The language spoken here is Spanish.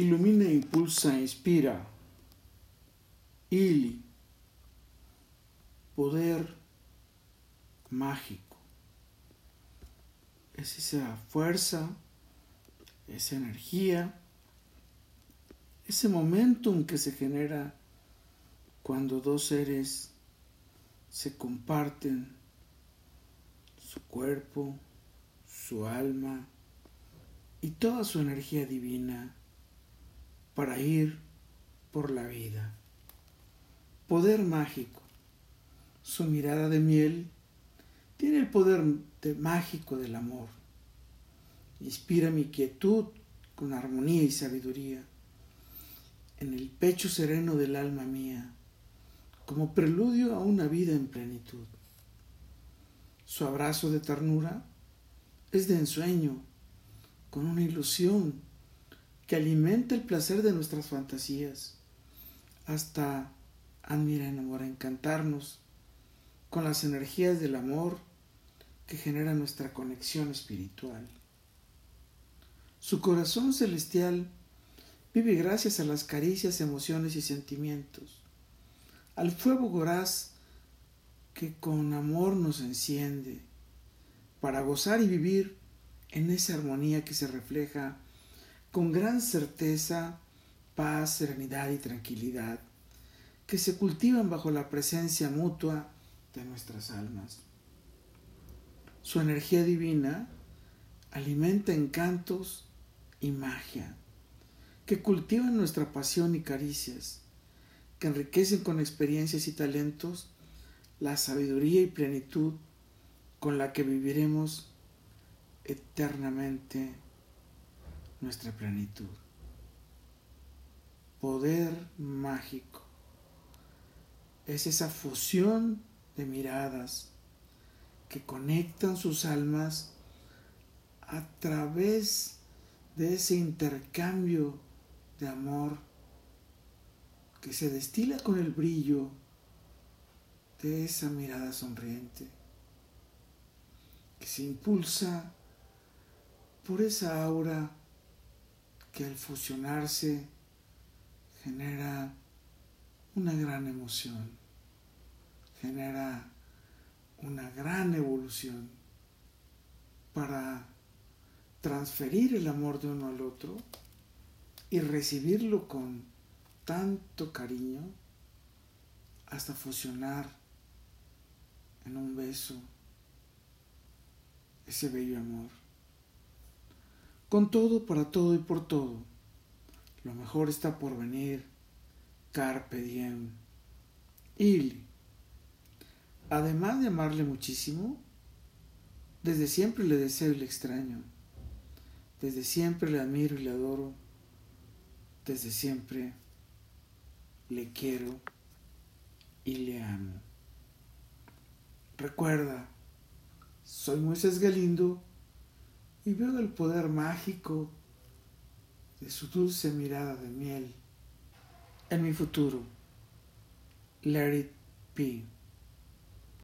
ilumina, impulsa, inspira. Ili, poder mágico. Es esa fuerza, esa energía, ese momentum que se genera cuando dos seres se comparten su cuerpo, su alma y toda su energía divina para ir por la vida. Poder mágico. Su mirada de miel tiene el poder de mágico del amor. Inspira mi quietud con armonía y sabiduría en el pecho sereno del alma mía, como preludio a una vida en plenitud. Su abrazo de ternura es de ensueño, con una ilusión que alimenta el placer de nuestras fantasías, hasta, admira en amor, encantarnos con las energías del amor que genera nuestra conexión espiritual. Su corazón celestial vive gracias a las caricias, emociones y sentimientos, al fuego voraz que con amor nos enciende para gozar y vivir en esa armonía que se refleja con gran certeza, paz, serenidad y tranquilidad que se cultivan bajo la presencia mutua de nuestras almas. Su energía divina alimenta encantos y magia que cultivan nuestra pasión y caricias, que enriquecen con experiencias y talentos la sabiduría y plenitud con la que viviremos eternamente nuestra plenitud. Poder mágico es esa fusión de miradas que conectan sus almas a través de ese intercambio de amor que se destila con el brillo de esa mirada sonriente, que se impulsa por esa aura que al fusionarse genera una gran emoción, genera una gran evolución para transferir el amor de uno al otro y recibirlo con tanto cariño hasta fusionar en un beso ese bello amor. Con todo, para todo y por todo, lo mejor está por venir. Carpe diem. Y, además de amarle muchísimo, desde siempre le deseo y le extraño. Desde siempre le admiro y le adoro. Desde siempre le quiero y le amo. Recuerda, soy Moisés Galindo y veo el poder mágico de su dulce mirada de miel en mi futuro. Let it be.